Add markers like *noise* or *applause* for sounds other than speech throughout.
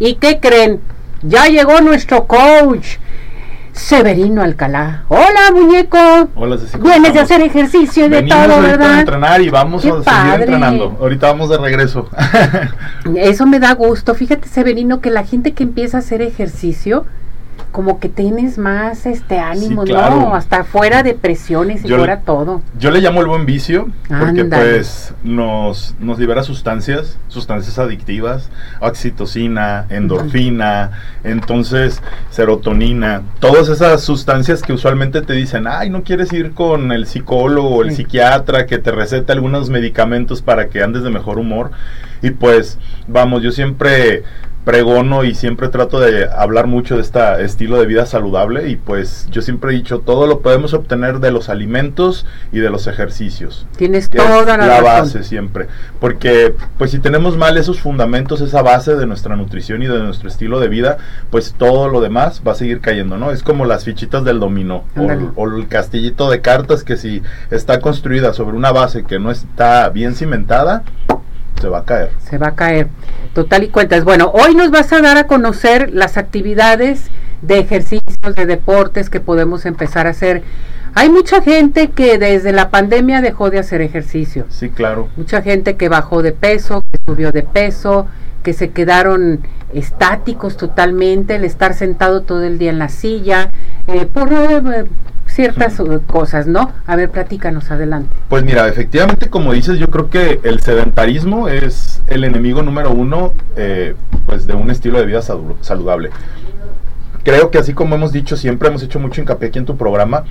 ¿Y qué creen? Ya llegó nuestro coach. Severino Alcalá. Hola, muñeco. Hola, Ceci. Vienes de hacer ejercicio y de Venimos todo, a entrenar y vamos Qué a seguir padre. entrenando. Ahorita vamos de regreso. Eso me da gusto. Fíjate, Severino, que la gente que empieza a hacer ejercicio, como que tienes más este ánimo, claro. ¿no? Hasta fuera depresiones y Yo le- fuera todo. Yo le llamo el buen vicio porque pues nos, nos libera sustancias, sustancias adictivas, oxitocina, endorfina, entonces serotonina, todas esas sustancias que usualmente te dicen, ay, no quieres ir con el psicólogo o el Sí. psiquiatra que te receta algunos medicamentos para que andes de mejor humor. Y pues, vamos, yo siempre pregono y siempre trato de hablar mucho de este estilo de vida saludable y pues yo siempre he dicho todo lo podemos obtener de los alimentos y de los ejercicios. Tienes toda la, la razón. base siempre. Porque pues si tenemos mal esos fundamentos esa base de nuestra nutrición y de nuestro estilo de vida pues todo lo demás va a seguir cayendo no es como las fichitas del dominó o, o el castillito de cartas que si está construida sobre una base que no está bien cimentada se va a caer Se va a caer. Total y cuentas. Bueno, hoy nos vas a dar a conocer las actividades de ejercicios, de deportes que podemos empezar a hacer. Hay mucha gente que desde la pandemia dejó de hacer ejercicio. sí claro Mucha gente que bajó de peso, que subió de peso, que se quedaron estáticos totalmente, el estar sentado todo el día en la silla, eh, por eh, ciertas eh, cosas, ¿no? A ver, platícanos adelante. Pues mira, efectivamente, como dices, yo creo que el sedentarismo es el enemigo número uno eh, pues de un estilo de vida salu- saludable. Creo que así como hemos dicho, siempre hemos hecho mucho hincapié aquí en tu programa,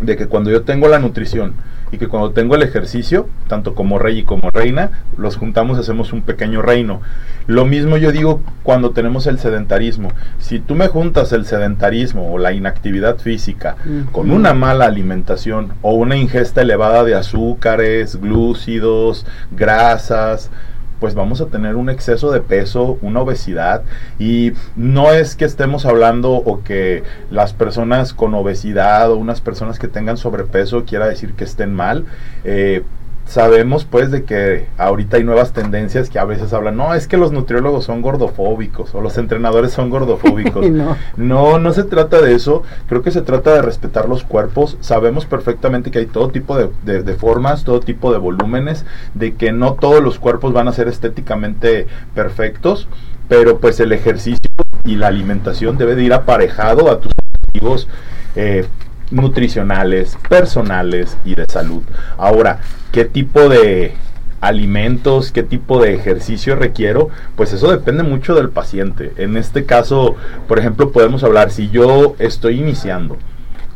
de que cuando yo tengo la nutrición y que cuando tengo el ejercicio, tanto como rey y como reina, los juntamos y hacemos un pequeño reino. Lo mismo yo digo cuando tenemos el sedentarismo. Si tú me juntas el sedentarismo o la inactividad física con una mala alimentación o una ingesta elevada de azúcares, glúcidos, grasas, pues vamos a tener un exceso de peso, una obesidad y no es que estemos hablando o que las personas con obesidad o unas personas que tengan sobrepeso quiera decir que estén mal. Eh, sabemos pues de que ahorita hay nuevas tendencias que a veces hablan, no, es que los nutriólogos son gordofóbicos o los entrenadores son gordofóbicos. *laughs* No. No, no se trata de eso. Creo que se trata de respetar los cuerpos. Sabemos perfectamente que hay todo tipo de, de- de formas, todo tipo de volúmenes, de que no todos los cuerpos van a ser estéticamente perfectos, pero pues el ejercicio y la alimentación debe de ir aparejado a tus objetivos eh, nutricionales, personales y de salud. Ahora, ¿qué tipo de alimentos, qué tipo de ejercicio requiero, pues eso depende mucho del paciente. En este caso, por ejemplo, podemos hablar, si yo estoy iniciando,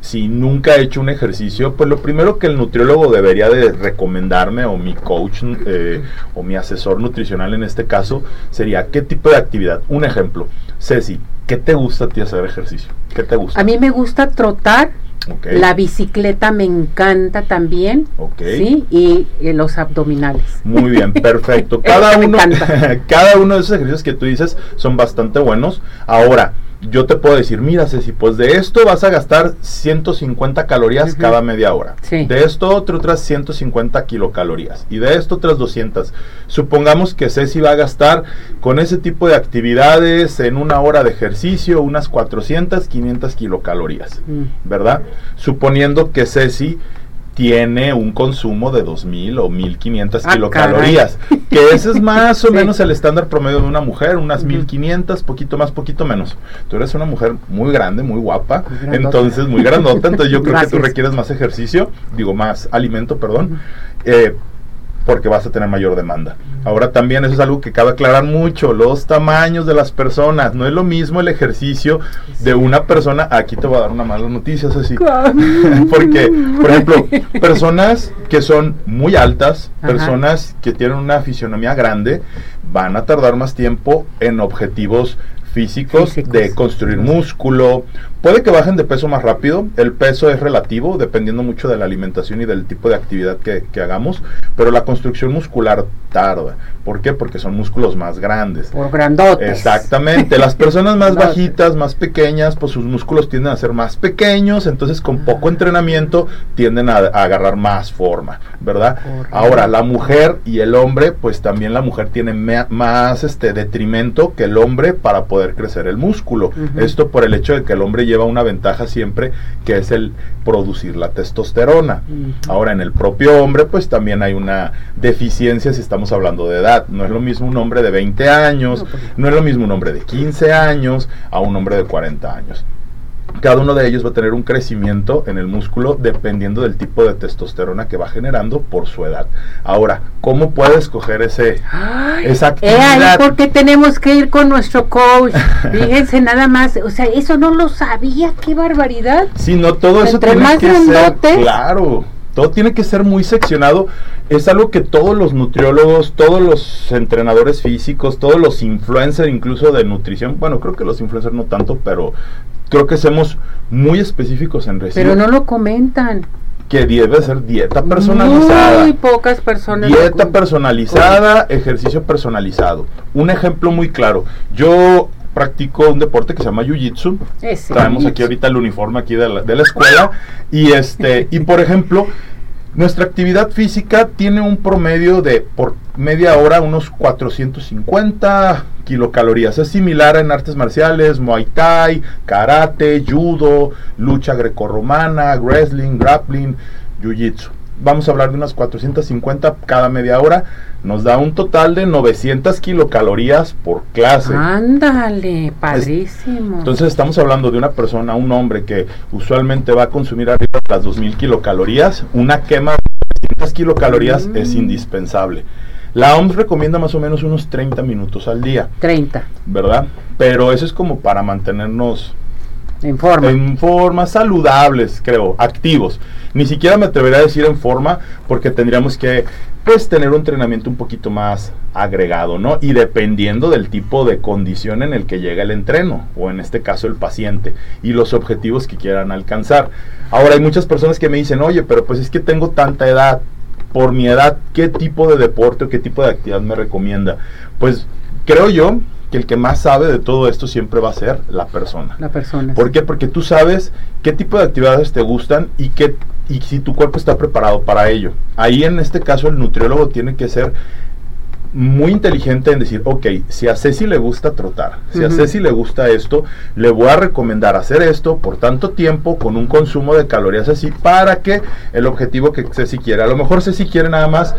si nunca he hecho un ejercicio, pues lo primero que el nutriólogo debería de recomendarme, o mi coach, eh, o mi asesor nutricional en este caso, sería qué tipo de actividad. Un ejemplo, Ceci, ¿qué te gusta a ti hacer ejercicio? ¿Qué te gusta? A mí me gusta trotar, La bicicleta me encanta también. ¿sí? Y, eh, los abdominales. Muy bien, *laughs* perfecto. Cada uno, *laughs* cada uno de esos ejercicios que tú dices son bastante buenos. Ahora, yo te puedo decir, mira Ceci, pues de esto vas a gastar 150 calorías cada media hora. Sí. De esto otro otras 150 kilocalorías. Y de esto otras 200. Supongamos que Ceci va a gastar con ese tipo de actividades en una hora de ejercicio unas 400, 500 kilocalorías. Mm. ¿verdad? Suponiendo que Ceci tiene un consumo de 2000 o 1500 Ah, kilocalorías, que ese es más o *laughs* Sí. menos el estándar promedio de una mujer, unas Ujú. 1500, poquito más, poquito menos. Tú eres una mujer muy grande, muy guapa, Muy entonces muy grandota, entonces yo *laughs* creo que tú requieres más ejercicio, digo más alimento, perdón. eh, porque vas a tener mayor demanda. Ahora también eso es algo que cabe aclarar mucho, los tamaños de las personas. No es lo mismo el ejercicio de una persona. Aquí te voy a dar una mala noticia, así. *laughs* Porque, por ejemplo, personas que son muy altas, Ajá. personas que tienen una fisionomía grande, van a tardar más tiempo en objetivos físicos, Físicos. de construir músculo. Puede que bajen de peso más rápido, el peso es relativo, dependiendo mucho de la alimentación y del tipo de actividad que, que hagamos, pero la construcción muscular tarda. ¿Por qué? Porque son músculos más grandes. Por grandotes. Exactamente, las personas más *laughs* bajitas, más pequeñas, pues sus músculos tienden a ser más pequeños, entonces con poco entrenamiento tienden a, a agarrar más forma, ¿verdad? Correcto. Ahora, la mujer y el hombre, pues también la mujer tiene más este detrimento que el hombre para poder crecer el músculo. Esto por el hecho de que el hombre lleva una ventaja siempre, que es el producir la testosterona. Ahora, en el propio hombre, pues también hay una deficiencia si estamos hablando de edad. No es lo mismo un hombre de 20 años, No, pues- no es lo mismo un hombre de 15 años a un hombre de 40 años. Cada uno de ellos va a tener un crecimiento en el músculo dependiendo del tipo de testosterona que va generando por su edad. Ahora, ¿cómo puede escoger ese, Ay, esa ahí actividad? porque tenemos que ir con nuestro coach. *laughs* Fíjense nada más, o sea, eso no lo sabía, qué barbaridad. Si no, todo eso Entre tiene más que ser, grandotes. claro, todo tiene que ser muy seccionado. Es algo que todos los nutriólogos, todos los entrenadores físicos, todos los influencers, incluso de nutrición, bueno, creo que los influencers no tanto, pero creo que somos muy específicos en decir Pero no lo comentan. que debe ser dieta personalizada. Muy pocas personas. Dieta personalizada, ejercicio personalizado. Un ejemplo muy claro. Yo practico un deporte que se llama Jiu-Jitsu. Traemos aquí ahorita el uniforme aquí de la, de la escuela. Y este, y por ejemplo, nuestra actividad física tiene un promedio de por media hora unos 450 kilocalorías. Es similar en artes marciales, Muay Thai, karate, judo, lucha grecorromana, wrestling, grappling, jiu-jitsu. Vamos a hablar de unas 450 cada media hora. Nos da un total de 900 kilocalorías por clase. Ándale, padrísimo. Entonces estamos hablando de una persona, un hombre que usualmente va a consumir arriba de las 2000 kilocalorías. Una quema de 300 kilocalorías Mm. es indispensable. La OMS recomienda más o menos unos 30 minutos al día, 30, ¿verdad? Pero eso es como para mantenernos en forma. en forma saludables, creo, activos. Ni siquiera me atrevería a decir en forma porque tendríamos que pues tener un entrenamiento un poquito más agregado, ¿no? Y dependiendo del tipo de condición en el que llega el entreno o en este caso el paciente y los objetivos que quieran alcanzar. Ahora hay muchas personas que me dicen, "Oye, pero pues es que tengo tanta edad, por mi edad, ¿qué tipo de deporte o qué tipo de actividad me recomienda?" Pues creo yo que el que más sabe de todo esto siempre va a ser la persona. la persona. ¿Por qué? Porque tú sabes qué tipo de actividades te gustan y qué y si tu cuerpo está preparado para ello. Ahí en este caso el nutriólogo tiene que ser muy inteligente en decir, ok, si a Ceci le gusta trotar, si a. Ceci le gusta esto, le voy a recomendar hacer esto por tanto tiempo con un consumo de calorías así para que el objetivo que Ceci quiere. A lo mejor Ceci quiere nada más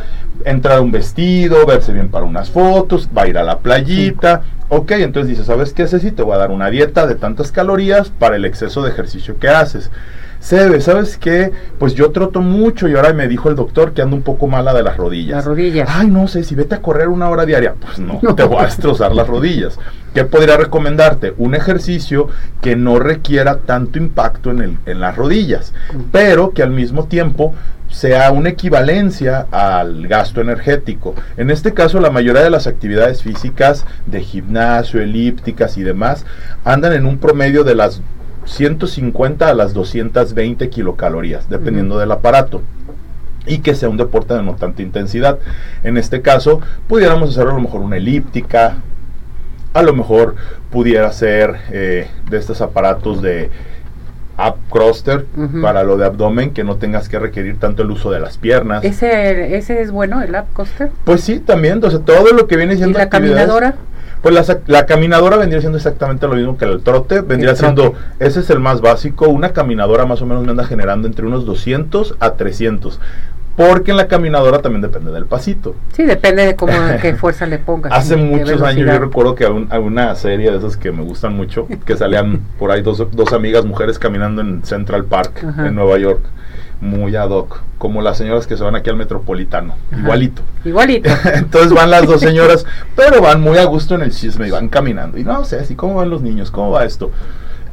entrar a un vestido, verse bien para unas fotos, va a ir a la playita. Ok, entonces dice, ¿sabes qué, Ceci? Te voy a dar una dieta de tantas calorías para el exceso de ejercicio que haces. Sebe, ¿sabes qué? Pues yo troto mucho y ahora me dijo el doctor que ando un poco mala de las rodillas. Las rodillas. Ay, no sé, si vete a correr una hora diaria. Pues no, *laughs* No. te voy a destrozar las rodillas. ¿Qué podría recomendarte? Un ejercicio que no requiera tanto impacto en, el, en las rodillas, pero que al mismo tiempo sea una equivalencia al gasto energético. En este caso, la mayoría de las actividades físicas de gimnasio, elípticas y demás andan en un promedio de las 150 a las 220 kilocalorías, dependiendo del aparato y que sea un deporte de no tanta intensidad. En este caso, pudiéramos hacer a lo mejor una elíptica, a lo mejor pudiera ser eh, de estos aparatos de up thruster Ujú. para lo de abdomen, que no tengas que requerir tanto el uso de las piernas. Ese, ese es bueno, el app coaster. Pues sí, también, entonces todo lo que viene ¿Y siendo la actividades- caminadora? Pues la, la caminadora vendría siendo exactamente lo mismo que el trote. Vendría El siendo, ese es el más básico. Una caminadora más o menos me anda generando entre unos 200 a 300. Porque en la caminadora también depende del pasito. Sí, depende de cómo, *laughs* qué fuerza le pongas. Hace muchos años yo recuerdo que había una serie de esas que me gustan mucho, que salían por ahí dos, dos amigas mujeres caminando en Central Park, Ajá. en Nueva York. Muy ad hoc, como las señoras que se van aquí al Metropolitano, Ajá. igualito. Igualito. *laughs* Entonces van las dos señoras, pero van muy a gusto en el chisme y van caminando. Y no sé, así, ¿cómo van los niños? ¿Cómo va esto?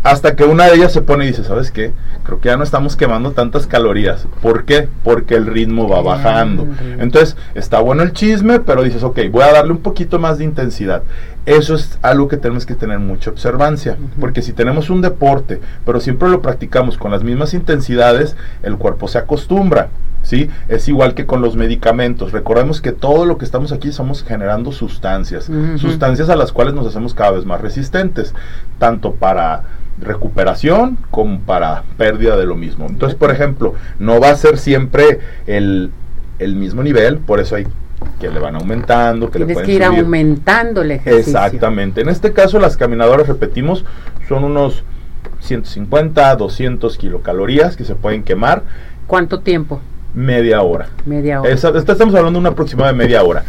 Hasta que una de ellas se pone y dice, ¿sabes qué? Creo que ya no estamos quemando tantas calorías. ¿Por qué? Porque el ritmo va bajando. Entonces, está bueno el chisme, pero dices, ok, voy a darle un poquito más de intensidad. Eso es algo que tenemos que tener mucha observancia, porque si tenemos un deporte, pero siempre lo practicamos con las mismas intensidades, el cuerpo se acostumbra. ¿sí? Es igual que con los medicamentos. Recordemos que todo lo que estamos aquí estamos generando sustancias, sustancias a las cuales nos hacemos cada vez más resistentes, tanto para recuperación como para pérdida de lo mismo. Entonces, por ejemplo, no va a ser siempre el, mismo nivel, por eso hay que le van aumentando, que Tienes le que ir aumentando el ejercicio. Exactamente. En este caso, las caminadoras, repetimos, son unos 150, 200 kilocalorías que se pueden quemar. ¿Cuánto tiempo? Media hora. Media hora. estamos hablando de una aproximada de media hora.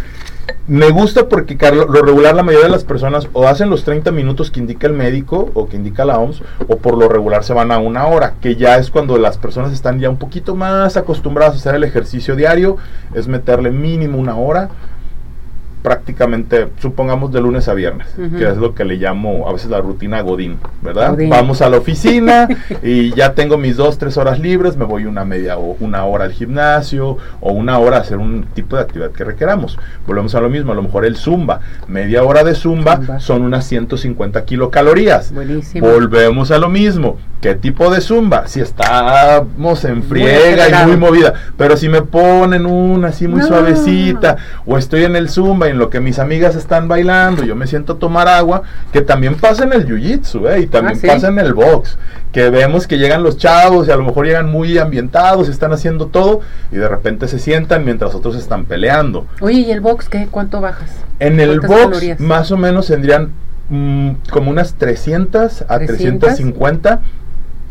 Me gusta porque, Carlos, lo regular la mayoría de las personas o hacen los 30 minutos que indica el médico o que indica la OMS, o por lo regular se van a una hora, que ya es cuando las personas están ya un poquito más acostumbradas a hacer el ejercicio diario, es meterle mínimo una hora prácticamente, supongamos de lunes a viernes, que es lo que le llamo a veces la rutina Godín, ¿verdad? Vamos a la oficina *laughs* y ya tengo mis dos, tres horas libres, me voy una media o una hora al gimnasio o una hora a hacer un tipo de actividad que requeramos. Volvemos a lo mismo, a lo mejor el zumba, media hora de zumba, son unas 150 kilocalorías. Buenísimo. Volvemos a lo mismo, ¿qué tipo de zumba? Si estamos en friega y muy movida, pero si me ponen una así muy suavecita o estoy en el zumba en lo que mis amigas están bailando, yo me siento a tomar agua, que también pasa en el jiu-jitsu, ¿eh? y también ah, pasa en el box, que vemos que llegan los chavos y a lo mejor llegan muy ambientados, están haciendo todo, y de repente se sientan mientras otros están peleando. Oye, ¿y el box qué? ¿Cuánto bajas? En el box más o menos tendrían mm, como unas 300 a 350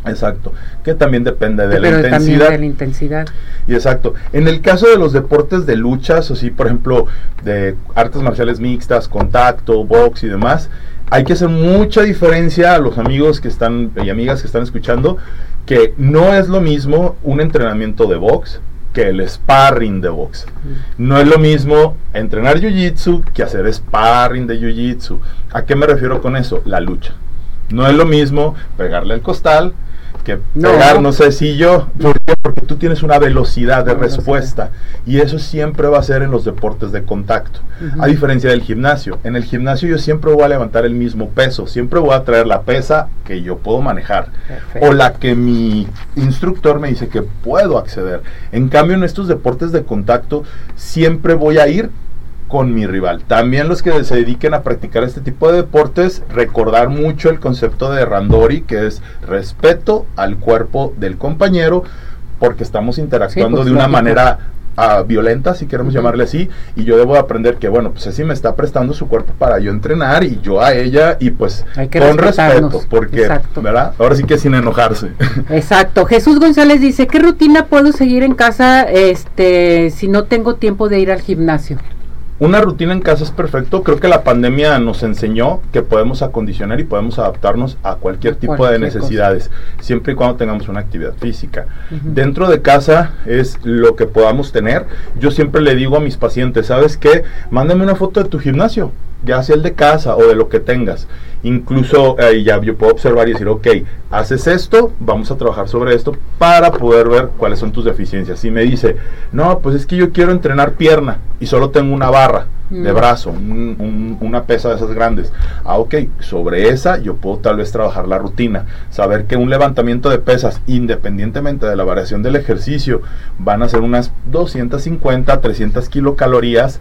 Exacto, que también depende de la intensidad. de la intensidad. Y exacto. En el caso de los deportes de luchas, o sí, por ejemplo, de artes marciales mixtas, contacto, box y demás, hay que hacer mucha diferencia a los amigos que están y amigas que están escuchando, que no es lo mismo un entrenamiento de box que el sparring de box. No es lo mismo entrenar jiu-jitsu que hacer sparring de jiu-jitsu. ¿A qué me refiero con eso? La lucha. No es lo mismo pegarle al costal que pegar, no sé si yo, porque tú tienes una velocidad de respuesta y eso siempre va a ser en los deportes de contacto, a diferencia del gimnasio. En el gimnasio yo siempre voy a levantar el mismo peso, siempre voy a traer la pesa que yo puedo manejar o la que mi instructor me dice que puedo acceder. En cambio en estos deportes de contacto siempre voy a ir con mi rival. También los que se dediquen a practicar este tipo de deportes, recordar mucho el concepto de Randori, que es respeto al cuerpo del compañero, porque estamos interactuando pues, de una manera ah, violenta, si queremos llamarle así, y yo debo aprender que, bueno, pues así me está prestando su cuerpo para yo entrenar y yo a ella, y pues con respeto, porque, ¿verdad? Ahora sí que sin enojarse. *laughs* Exacto. Jesús González dice, ¿qué rutina puedo seguir en casa este, si no tengo tiempo de ir al gimnasio? Una rutina en casa es perfecto. Creo que la pandemia nos enseñó que podemos acondicionar y podemos adaptarnos a cualquier tipo de necesidades, siempre y cuando tengamos una actividad física. Dentro de casa es lo que podamos tener. Yo siempre le digo a mis pacientes, ¿sabes qué? Mándame una foto de tu gimnasio ya sea el de casa o de lo que tengas. Incluso eh, ya yo puedo observar y decir, ok, haces esto, vamos a trabajar sobre esto para poder ver cuáles son tus deficiencias. Si me dice, no, pues es que yo quiero entrenar pierna y solo tengo una barra de mm. brazo, una pesa de esas grandes. Ah, ok, sobre esa yo puedo tal vez trabajar la rutina. Saber que un levantamiento de pesas, independientemente de la variación del ejercicio, van a ser unas 250, 300 kilocalorías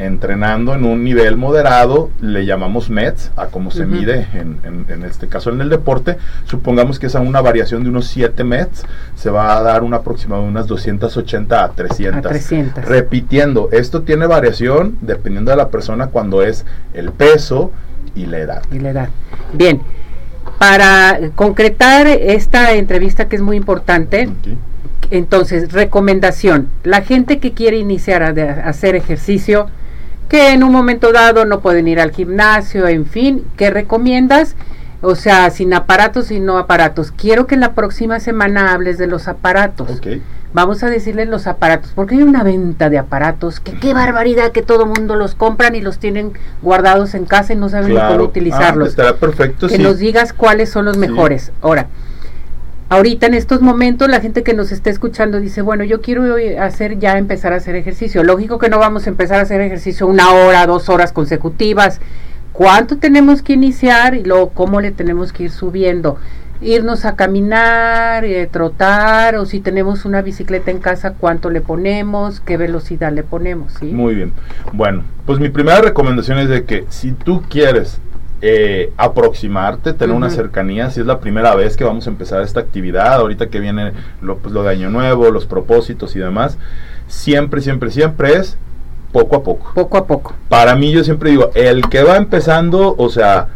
entrenando en un nivel moderado, le llamamos METS, a cómo se mide en, este caso en el deporte, supongamos que es a una variación de unos 7 METS, se va a dar una aproximado de unas 280 a 300. Repitiendo, esto tiene variación dependiendo de la persona cuando es el peso y la edad. Y la edad. Bien, para concretar esta entrevista que es muy importante, entonces, recomendación, la gente que quiere iniciar a hacer ejercicio, que en un momento dado no pueden ir al gimnasio, en fin, ¿qué recomiendas? O sea, sin aparatos y no aparatos. Quiero que la próxima semana hables de los aparatos. vamos a decirles los aparatos, porque hay una venta de aparatos, que qué barbaridad que todo mundo los compran y los tienen guardados en casa y no saben Claro. cómo Ah, utilizarlos. estará perfecto, que sí. nos digas cuáles son los Sí. mejores. Ahora, ahorita en estos momentos la gente que nos está escuchando dice, bueno, yo quiero eh, hacer ya empezar a hacer ejercicio. Lógico que no vamos a empezar a hacer ejercicio una hora, dos horas consecutivas. ¿Cuánto tenemos que iniciar y luego cómo le tenemos que ir subiendo? Irnos a caminar, eh, trotar, o si tenemos una bicicleta en casa, cuánto le ponemos, qué velocidad le ponemos, ¿sí? Muy bien. Bueno, pues mi primera recomendación es de que si tú quieres eh, aproximarte, tener una cercanía, si es la primera vez que vamos a empezar esta actividad, ahorita que viene lo, pues, lo de Año Nuevo, los propósitos y demás, siempre, siempre, siempre es poco a poco. Poco a poco. Para mí yo siempre digo, el que va empezando, o sea,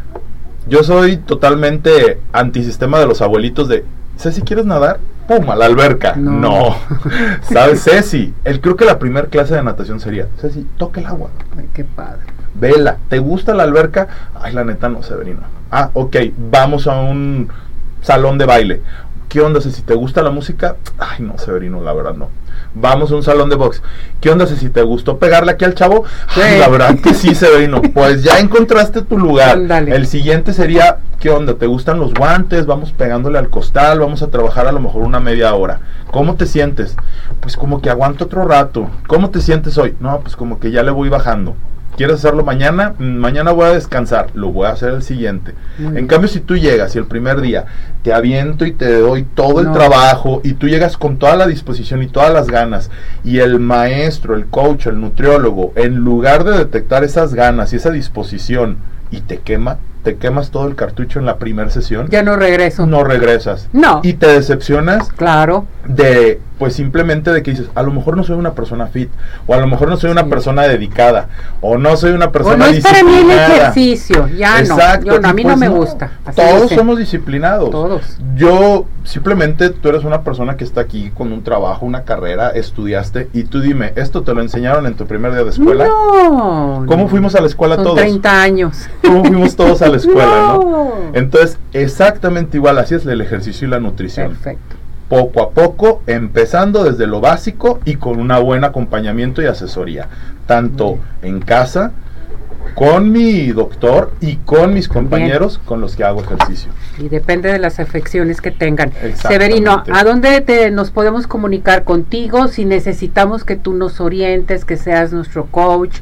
yo soy totalmente antisistema de los abuelitos de, Ceci, ¿quieres nadar? ¡Pum! A la alberca. No. No. *laughs* ¿Sabes, Ceci? El, creo que la primera clase de natación sería, Ceci, toca el agua. Ay, qué padre. Vela, ¿te gusta la alberca? Ay, la neta no, Severino. Ah, ok, vamos a un salón de baile. ¿Qué onda, si te gusta la música? Ay, no, Severino, la verdad no. Vamos a un salón de box. ¿Qué onda, si te gustó pegarle aquí al chavo? Ay, la verdad que sí, Severino. *laughs* Pues ya encontraste tu lugar. Ándale. El siguiente sería, ¿qué onda? ¿Te gustan los guantes? Vamos pegándole al costal, vamos a trabajar a lo mejor una media hora. ¿Cómo te sientes? Pues como que aguanto otro rato. ¿Cómo te sientes hoy? No, pues como que ya le voy bajando. ¿Quieres hacerlo mañana? Mm, Mañana voy a descansar. Lo voy a hacer el siguiente. Muy En cambio, si tú llegas y el primer día te aviento y te doy todo el trabajo y tú llegas con toda la disposición y todas las ganas y el maestro, el coach, el nutriólogo, en lugar de detectar esas ganas y esa disposición y te quema, te quemas todo el cartucho en la primera sesión, Ya no regreso. no regresas. No. Y te decepcionas Claro. de pues simplemente de que dices a lo mejor no soy una persona fit o a lo mejor no soy una Sí. persona dedicada o no soy una O persona no es para mí el ejercicio. Ya Exacto, no. Yo no, a mí pues no me gusta. Así Todos somos disciplinados. Todos. Yo simplemente tú eres una persona que está aquí con un trabajo, una carrera, estudiaste y tú dime, ¿esto te lo enseñaron en tu primer día de escuela? No. ¿Cómo no. fuimos a la escuela Son todos? 30 años. ¿Cómo fuimos todos a la escuela, no? No. Entonces, exactamente igual, así es el ejercicio y la nutrición. Perfecto. poco a poco, empezando desde lo básico y con un buen acompañamiento y asesoría, tanto en casa, con mi doctor y con mis compañeros con los que hago ejercicio. Y depende de las afecciones que tengan. Severino, ¿a dónde te, nos podemos comunicar contigo si necesitamos que tú nos orientes, que seas nuestro coach?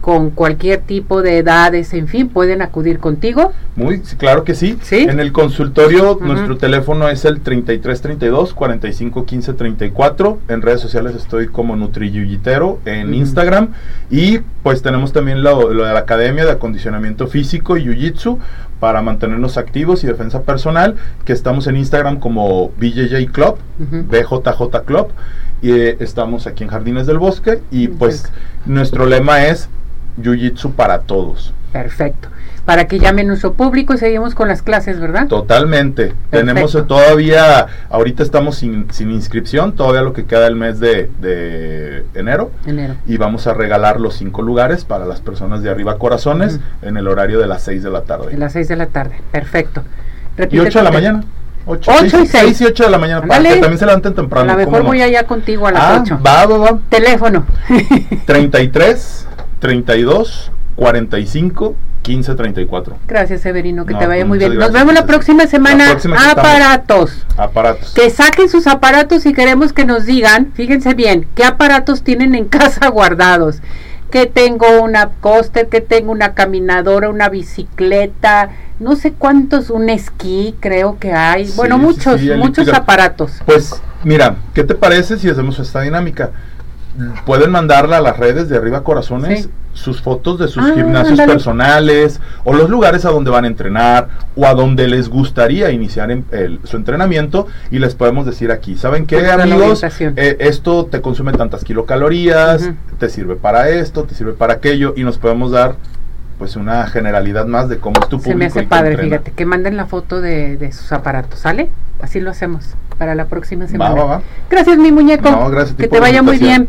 Con cualquier tipo de edades, en fin, pueden acudir contigo. Muy, claro que sí. ¿Sí? En el consultorio nuestro teléfono es el 3332 45 15 34. En redes sociales estoy como NutriYuyitero en. Instagram y pues tenemos también lo, lo de la Academia de Acondicionamiento Físico y Jiu-Jitsu para mantenernos activos y defensa personal, que estamos en Instagram como BJJ Club. BJJ Club y eh, estamos aquí en Jardines del Bosque y pues nuestro lema es Jiu-Jitsu para todos. Perfecto. Para que llame nuestro público y seguimos con las clases, ¿verdad? Totalmente. Tenemos eh, todavía, ahorita estamos sin, sin inscripción, todavía lo que queda el mes de, de enero. Enero. Y vamos a regalar los cinco lugares para las personas de arriba corazones en el horario de las 6 de la tarde. A las 6 de la tarde. Perfecto. Y Repite 8 de la mañana. 8, Ocho y seis. y 8 de la mañana, para que también se levanten A temprano. lo ¿cómo mejor no? voy allá contigo a las Ah, 8. va, va, va. Teléfono. 33, *laughs* 32, 45, 15, 34. Gracias, Severino, que No, te vaya pues, muy bien. Nos vemos la próxima semana. La próxima aparatos. Aparatos. Que saquen sus aparatos y queremos que nos digan, fíjense bien, qué aparatos tienen en *laughs* casa guardados. Que tengo una coaster, que tengo una caminadora, una bicicleta, no sé cuántos, un esquí creo que hay. Sí, bueno, muchos, sí, muchos aparatos. Pues mira, ¿qué te parece si hacemos esta dinámica? Pueden mandarla a las redes de Arriba Corazones Sí. sus fotos de sus Ah, gimnasios ándale. personales o los lugares a donde van a entrenar o a donde les gustaría iniciar en- el- su entrenamiento y les podemos decir aquí, ¿saben qué amigos? Eh, esto te consume tantas kilocalorías, Ujú. te sirve para esto, te sirve para aquello y nos podemos dar pues una generalidad más de cómo es tu público. Se me hace padre, fíjate, que manden la foto de, de sus aparatos, ¿sale? Así lo hacemos para la próxima Va, semana. va, va. Gracias, mi muñeco. No, gracias que te vaya muy bien.